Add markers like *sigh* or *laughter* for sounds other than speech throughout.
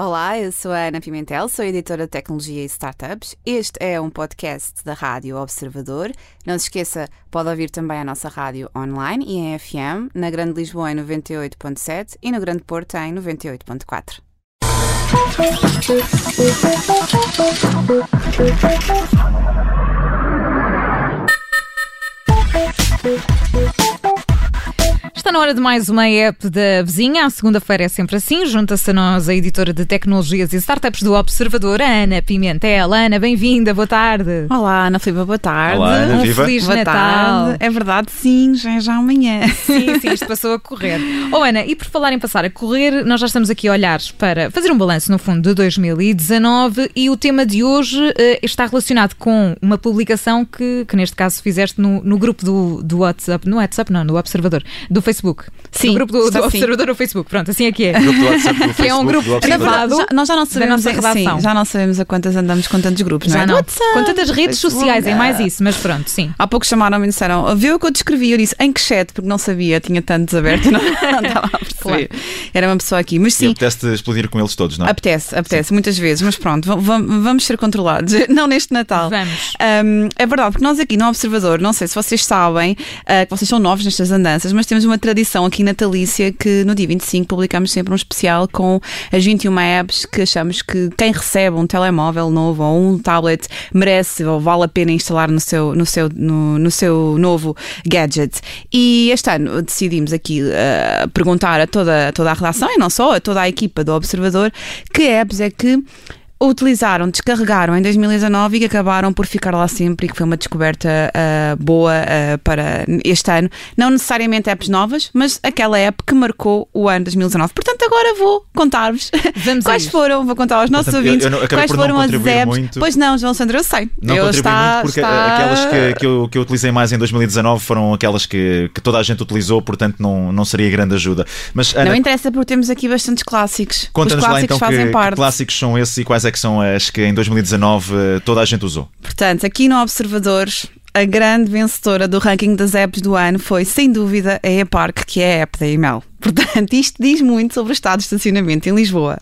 Olá, eu sou a Ana Pimentel, sou editora de tecnologia e startups. Este é um podcast da Rádio Observador. Não se esqueça, pode ouvir também a nossa rádio online e em FM, na Grande Lisboa em 98.7 e no Grande Porto em 98.4. *laughs* na hora de mais uma app da vizinha. A segunda-feira é sempre assim. Junta-se a nós a editora de tecnologias e startups do Observador, Ana Pimentel. Ana, bem-vinda, boa tarde. Olá, Ana Filipe, boa tarde. Olá, Ana, um viva. Feliz Boa Natal. tarde. É verdade, sim, já é já amanhã. *laughs* Sim, sim, isto passou a correr. *laughs* Oh, Ana, e por falar em passar a correr, nós já estamos aqui a olhar para fazer um balanço, no fundo, de 2019 e o tema de hoje eh, está relacionado com uma publicação que, que neste caso, fizeste no, no grupo do, do WhatsApp, no WhatsApp não, no Observador, do Facebook. Sim, no grupo do, do está sim. Observador no Facebook. Pronto, assim é que é. Grupo do WhatsApp do Que é um Facebook, grupo privado. Já- nós já não sabemos nossa a- redação. sim, já não sabemos a quantas andamos com tantos grupos, Já não é? não. WhatsApp, Com tantas redes Facebook, sociais, é mais ah. isso, mas pronto, sim. Há pouco chamaram-me e disseram, viu o que eu descrevi? Eu disse, em que chat? Porque não sabia, tinha tantos abertos, não, não estava a perceber. Era uma pessoa aqui, mas E sim. apetece explodir com eles todos, não é? Apetece, apetece, muitas vezes, mas pronto, va- va- vamos ser controlados. *laughs* Não neste Natal. Vamos. Um, é verdade, porque nós aqui no Observador, não sei se vocês sabem, uh, que vocês são novos nestas andanças, mas temos uma tradição aqui natalícia que no dia 25 publicamos sempre um especial com as 21 apps que achamos que quem recebe um telemóvel novo ou um tablet merece ou vale a pena instalar no seu, no seu, no, no seu novo gadget. E este ano decidimos aqui uh, perguntar a toda, toda a redação e não só, a toda a equipa do Observador, que apps é que utilizaram, descarregaram em 2019 e que acabaram por ficar lá sempre e que foi uma descoberta ah, boa ah, para este ano. Não necessariamente apps novas, mas aquela app que marcou o ano 2019. Portanto, agora vou contar-vos *laughs* quais foram, vou contar aos nossos Portanto, eu- ouvintes eu acabei quais foram as apps. muito. Pois não, João Sandro, eu sei. Não eu está, muito porque está- aquelas que, que, eu, que eu utilizei mais em 2019 foram aquelas que, que toda a gente utilizou, portanto não, não seria grande ajuda. Mas Ana, Não interessa porque temos aqui bastantes clássicos. Os conta-nos lá clássicos então fazem que, parte. que clássicos são esses e quais é que são as que em 2019 eh, toda a gente usou. Portanto, aqui no Observadores, a grande vencedora do ranking das apps do ano foi, sem dúvida, a ePark, que é a app da email. Portanto, isto diz muito sobre o estado de estacionamento em Lisboa.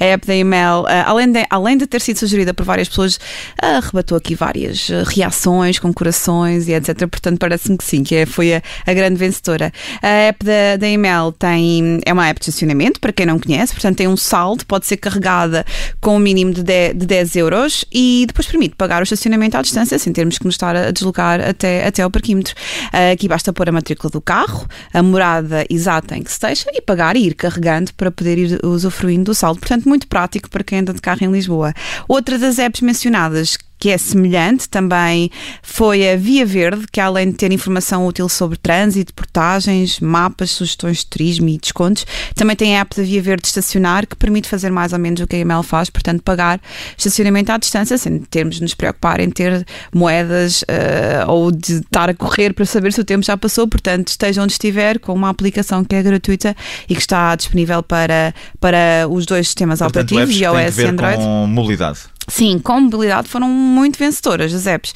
A app da email, ah, além de, além de ter sido sugerida por várias pessoas, ah, arrebatou aqui várias ah, reações com corações e etc. Portanto, parece-me que sim, que é- foi a, a grande vencedora. A app da, da email tem, é uma app de estacionamento, para quem não conhece, portanto, tem um saldo, pode ser carregada com um mínimo de 10, de 10 euros e depois permite pagar o estacionamento à distância, sem termos que nos estar a deslocar até, até ao parquímetro. Aqui basta pôr a matrícula do carro, a morada exata em que se e pagar e ir carregando para poder ir usufruindo do saldo. Portanto, muito prático para quem anda de carro em Lisboa. Outra das apps mencionadas que é semelhante também foi a Via Verde, que além de ter informação útil sobre trânsito, portagens, mapas, sugestões de turismo e descontos, também tem a app da Via Verde de estacionar, que permite fazer mais ou menos o que a EML faz, portanto, pagar estacionamento à distância, sem termos de nos preocupar em ter moedas eh, ou de estar a correr para saber se o tempo já passou. Portanto, esteja onde estiver, com uma aplicação que é gratuita e que está disponível para, para os dois sistemas Portanto, operativos, iOS e Android. com mobilidade. Sim, com mobilidade foram muito vencedoras as apps.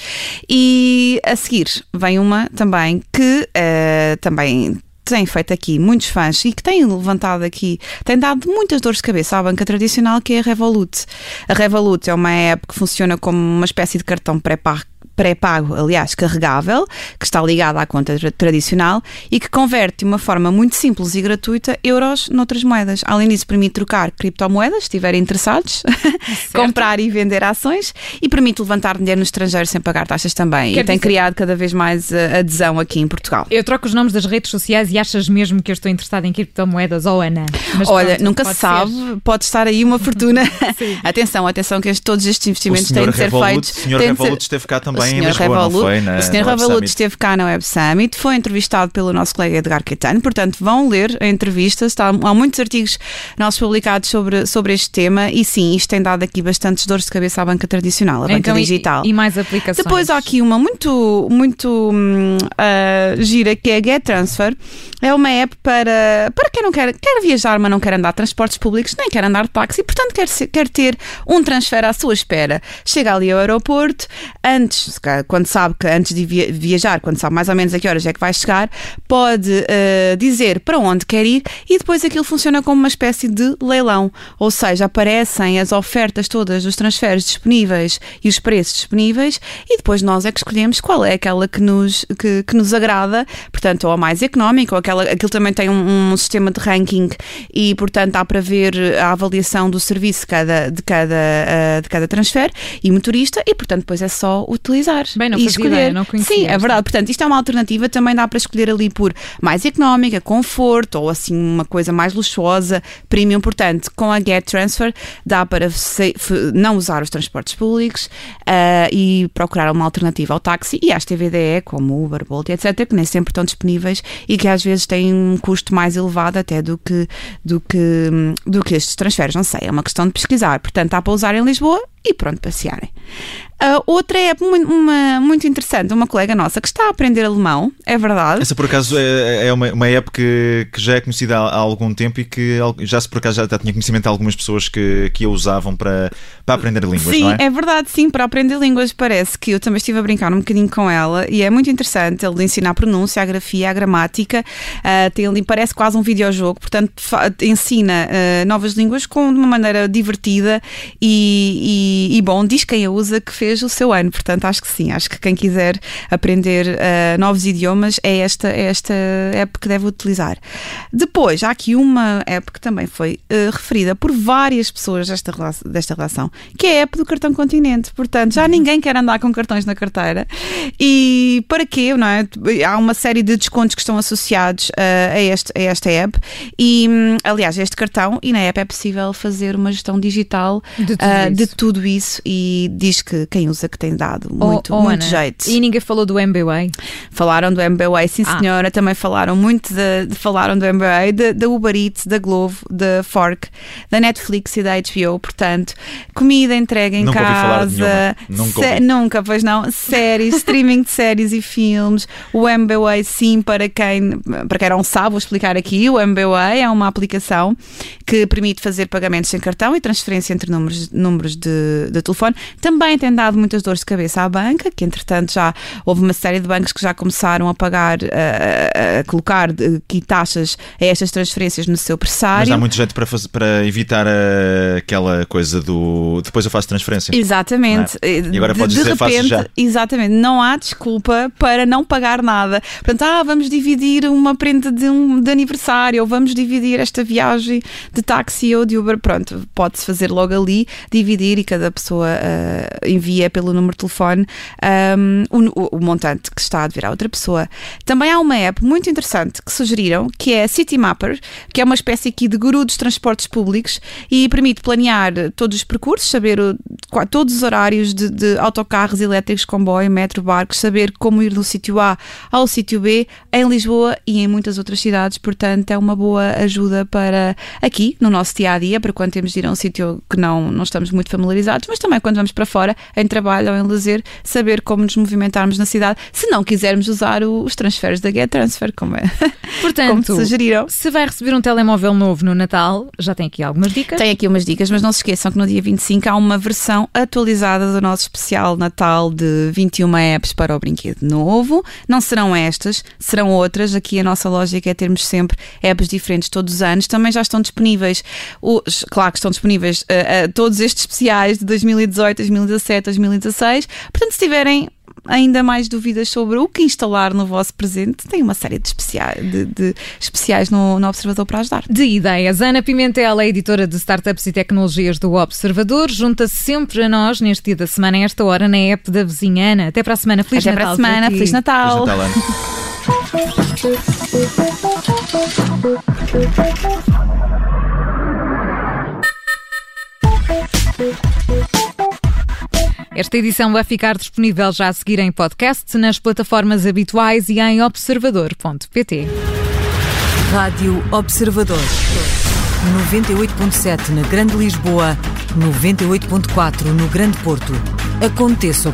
E a seguir vem uma também que eh, também tem feito aqui muitos fãs e que tem levantado aqui, tem dado muitas dores de cabeça à banca tradicional, que é a Revolut. A Revolut é uma app que funciona como uma espécie de cartão pré-pago pré-pago, aliás, carregável, que está ligado à conta tra- tradicional e que converte de uma forma muito simples e gratuita euros noutras moedas. Além disso, permite trocar criptomoedas, se estiverem interessados, *laughs* comprar e vender ações e permite levantar dinheiro no estrangeiro sem pagar taxas também. Quer e tem dizer- criado cada vez mais eh, adesão aqui em Portugal. Eu troco os nomes das redes sociais e achas mesmo que eu estou interessada em criptomoedas ou Ana? Mas Olha, pronto, nunca se sabe, ser. pode estar aí uma fortuna. *laughs* Atenção, atenção, que todos estes investimentos têm de ser Revolut, feitos. o senhor Revolut esteve cá também senhor Lisboa, Revolut, foi? Na, o senhor Revolut esteve cá na Web Summit, foi entrevistado pelo nosso colega Edgar Caetano, portanto vão ler a entrevista, está, há muitos artigos nossos publicados sobre, sobre este tema e sim, isto tem dado aqui bastantes dores de cabeça à banca tradicional, a banca Então, e- digital. E, mais aplicações. Depois há aqui uma muito, muito ah, gira que é a Get Transfer. É uma app para, para quem não quer, quer viajar, mas não quer andar de transportes públicos, nem quer andar de táxi, portanto quer, quer ter um transfer à sua espera. Chega ali ao aeroporto, antes quando sabe que antes de viajar, quando sabe mais ou menos a que horas é que vai chegar, pode uh, dizer para onde quer ir e depois aquilo funciona como uma espécie de leilão, ou seja, aparecem as ofertas todas dos transferes disponíveis e os preços disponíveis e depois nós é que escolhemos qual é aquela que nos, que, que nos agrada, portanto, ou a mais económica, ou aquela, aquilo também tem um, um sistema de ranking e, portanto, há para ver a avaliação do serviço cada, de cada, uh, de cada transfer e motorista e, portanto, depois é só utilizar Bem, não e escolher. Ideia, não Sim, é verdade. Portanto, isto é uma alternativa, também dá para escolher ali por mais económica, conforto ou assim uma coisa mais luxuosa, premium. Portanto, com a Get Transfer dá para não usar os transportes públicos uh, e procurar uma alternativa ao táxi e às TVDE, como Uber, Bolt, etc., que nem sempre estão disponíveis e que às vezes têm um custo mais elevado até do que, do que, do que estes transferes. Não sei, é uma questão de pesquisar. Portanto, há para usar em Lisboa e pronto, passearem. Uh, outra é muito, uma, muito interessante, uma colega nossa que está a aprender alemão, é verdade. Essa por acaso é, é uma, uma app que, que já é conhecida há, há, algum tempo e que já se por acaso já, já tinha conhecimento de algumas pessoas que, que a usavam para, para aprender línguas, sim, não é? é verdade, sim, para aprender línguas parece que eu também estive a brincar um bocadinho com ela e é muito interessante ele ensina a pronúncia, a grafia, a gramática, uh, tem parece quase um videojogo, portanto ensina uh, novas línguas com, de uma maneira divertida e, e, e bom, diz quem a usa que fez o seu ano, portanto acho que sim, acho que quem quiser aprender uh, novos idiomas é esta, é esta app que deve utilizar. Depois, há aqui uma app que também foi uh, referida por várias pessoas desta, desta relação, que é a app do cartão continente. Portanto, já ninguém quer andar com cartões na carteira. E para quê? Não é? Há uma série de descontos que estão associados uh, a, este, a esta app. E, um, aliás, este cartão e na app é possível fazer uma gestão digital de tudo, de tudo isso. E diz que quem usa que tem dado muito, oh, oh, muito Ana, jeito. E ninguém falou do MBWay? Falaram do MBWay, sim ah. senhora. Também falaram muito de, de falaram do MBWay, da Uber Eats, da Glovo, da Fork, da Netflix e da HBO. Portanto, comida entregue em nunca casa. Nunca, nunca, pois não. Séries, streaming de séries e filmes. O MBWay, sim, para quem, para quem não sabe, vou explicar aqui. O MBWay é uma aplicação que permite fazer pagamentos sem cartão e transferência entre números, números de, de telefone. Também tem dado muitas dores de cabeça à banca, que entretanto já houve uma série de bancos que já começaram a pagar, a, a colocar aqui taxas a estas transferências no seu pressário. Mas dá muito jeito para, fazer, para evitar a, aquela coisa do depois eu faço transferência. Exatamente. É? E agora podes de dizer repente, faço já. Exatamente. Não há desculpa para não pagar nada. Portanto, ah, vamos dividir uma prenda de, um, de aniversário ou vamos dividir esta viagem de táxi ou de Uber. Pronto, pode-se fazer logo ali, dividir e cada pessoa uh, envia pelo número de telefone um, o, o, montante que está a dever à outra pessoa. Também há uma app muito interessante que sugeriram, que é City Mapper, que é uma espécie aqui de guru dos transportes públicos e permite planear todos os percursos, saber o, todos os horários de, de autocarros elétricos, comboio, metro, barcos, saber como ir do sítio A ao sítio B em Lisboa e em muitas outras cidades. Portanto, é uma boa ajuda para aqui, no nosso dia a dia, para quando temos de ir a um sítio que não, não estamos muito familiarizados, mas também quando vamos para fora, em trabalho ou em lazer, saber como nos movimentarmos na cidade, se não quisermos usar o, os transferes da Get Transfer, como é. *laughs* Portanto, como sugeriram. Se vai receber um telemóvel novo no Natal, já tem aqui algumas dicas. Tem aqui umas dicas, mas não se esqueçam que no dia 25 há uma versão atualizada do nosso especial Natal de 21 apps para o brinquedo novo. Não serão estas, serão outras. Aqui a nossa lógica é termos sempre apps diferentes todos os anos. Também já estão disponíveis, os, claro que estão disponíveis uh, uh, todos estes especiais de 2018, 2017, 2016. Portanto, se tiverem ainda mais dúvidas sobre o que instalar no vosso presente, tem uma série de especiais, de, de especiais no, no, Observador para ajudar. De ideias. Ana Pimentel, a editora de Startups e Tecnologias do Observador, junta-se sempre a nós neste dia da semana, a esta hora, na app da vizinha Ana. Até para a semana. Feliz Até Natal. Até para a semana. Feliz Natal. Feliz Natal, *laughs* Esta edição vai ficar disponível já a seguir em podcast, nas plataformas habituais e em observador.pt. Rádio Observador. 98.7 na Grande Lisboa, 98.4 no Grande Porto. Aconteça o